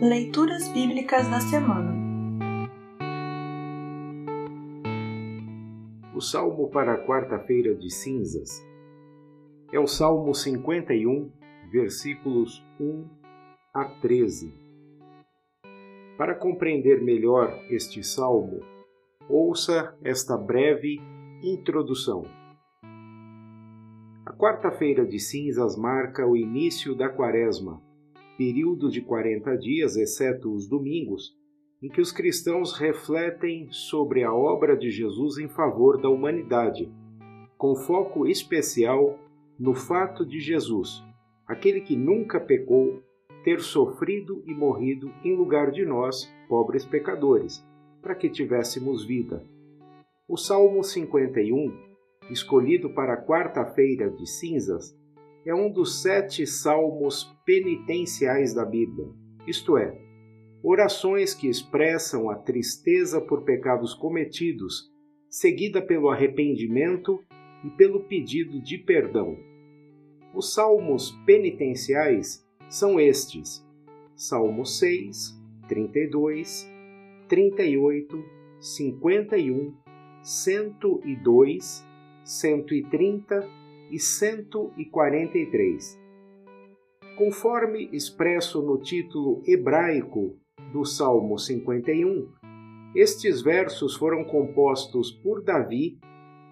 Leituras Bíblicas da Semana O salmo para a quarta-feira de cinzas é o Salmo 51, versículos 1 a 13. Para compreender melhor este salmo, ouça esta breve introdução. A quarta-feira de cinzas marca o início da quaresma, período de 40 dias, exceto os domingos, em que os cristãos refletem sobre a obra de Jesus em favor da humanidade, com foco especial no fato de Jesus, aquele que nunca pecou, ter sofrido e morrido em lugar de nós, pobres pecadores, para que tivéssemos vida. O Salmo 51, escolhido para a quarta-feira de cinzas, é um dos sete salmos penitenciais da Bíblia, isto é, orações que expressam a tristeza por pecados cometidos, seguida pelo arrependimento e pelo pedido de perdão. Os salmos penitenciais são estes: Salmo 6, 32, 38, 51, 102, 130 e 143. Conforme expresso no título hebraico do Salmo 51, estes versos foram compostos por Davi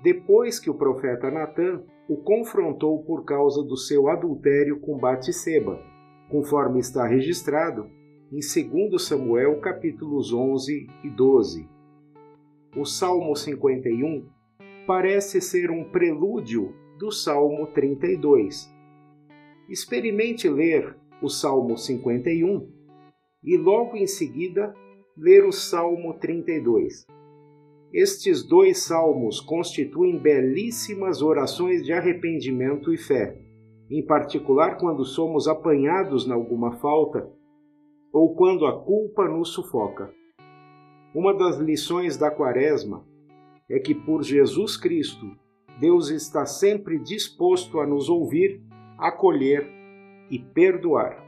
depois que o profeta Natã o confrontou por causa do seu adultério com Batseba, conforme está registrado em 2 Samuel capítulos 11 e 12. O Salmo 51 parece ser um prelúdio do Salmo 32. Experimente ler o Salmo 51 e logo em seguida ler o Salmo 32. Estes dois salmos constituem belíssimas orações de arrependimento e fé, em particular quando somos apanhados em alguma falta ou quando a culpa nos sufoca. Uma das lições da Quaresma é que por Jesus Cristo, Deus está sempre disposto a nos ouvir, acolher e perdoar.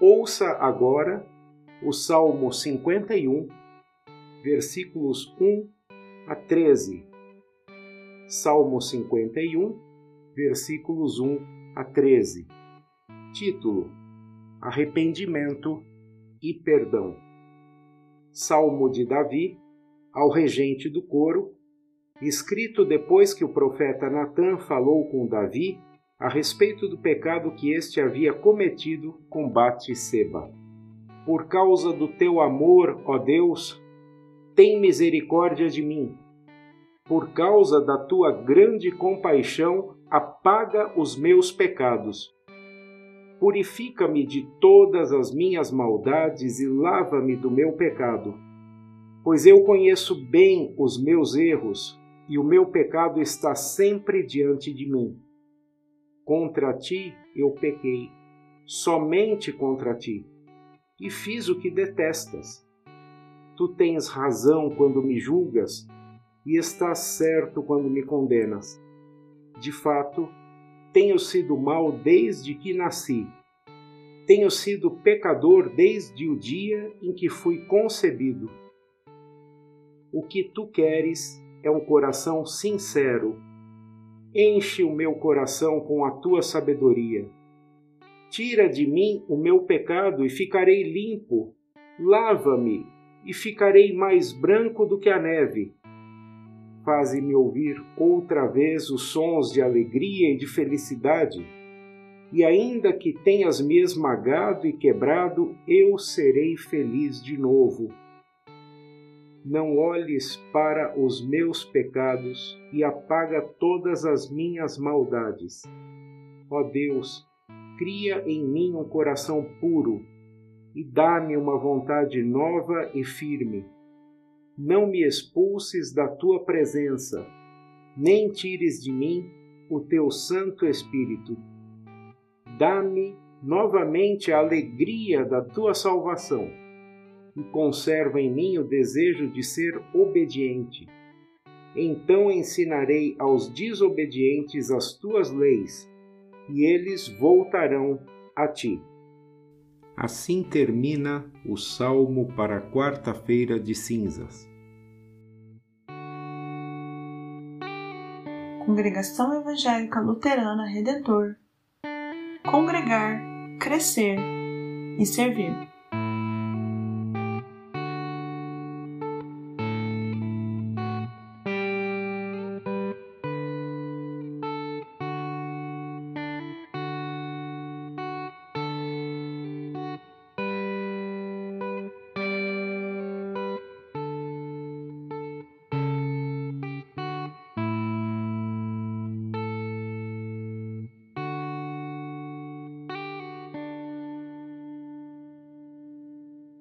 Ouça agora o Salmo 51, versículos 1 a 13. Salmo 51, versículos 1 a 13. Título: Arrependimento e Perdão. Salmo de Davi, ao regente do coro, escrito depois que o profeta Natã falou com Davi a respeito do pecado que este havia cometido com Bate-seba. Por causa do teu amor, ó Deus, tem misericórdia de mim. Por causa da tua grande compaixão, apaga os meus pecados. Purifica-me de todas as minhas maldades e lava-me do meu pecado. Pois eu conheço bem os meus erros e o meu pecado está sempre diante de mim. Contra ti eu pequei, somente contra ti, e fiz o que detestas. Tu tens razão quando me julgas e estás certo quando me condenas. De fato, tenho sido mal desde que nasci. Tenho sido pecador desde o dia em que fui concebido. O que tu queres é um coração sincero Enche o meu coração com a tua sabedoria. Tira de mim o meu pecado e ficarei limpo. Lava-me e ficarei mais branco do que a neve. Faze-me ouvir outra vez os sons de alegria e de felicidade. E ainda que tenhas me esmagado e quebrado, eu serei feliz de novo não olhes para os meus pecados e apaga todas as minhas maldades. Ó Deus, cria em mim um coração puro e dá-me uma vontade nova e firme. Não me expulses da tua presença, nem tires de mim o teu Santo Espírito. Dá-me novamente a alegria da tua salvação e conservo em mim o desejo de ser obediente. Então ensinarei aos desobedientes as tuas leis, e eles voltarão a ti. Assim termina o salmo para a quarta-feira de cinzas. Congregação Evangélica Luterana Redentor Congregar, Crescer e Servir.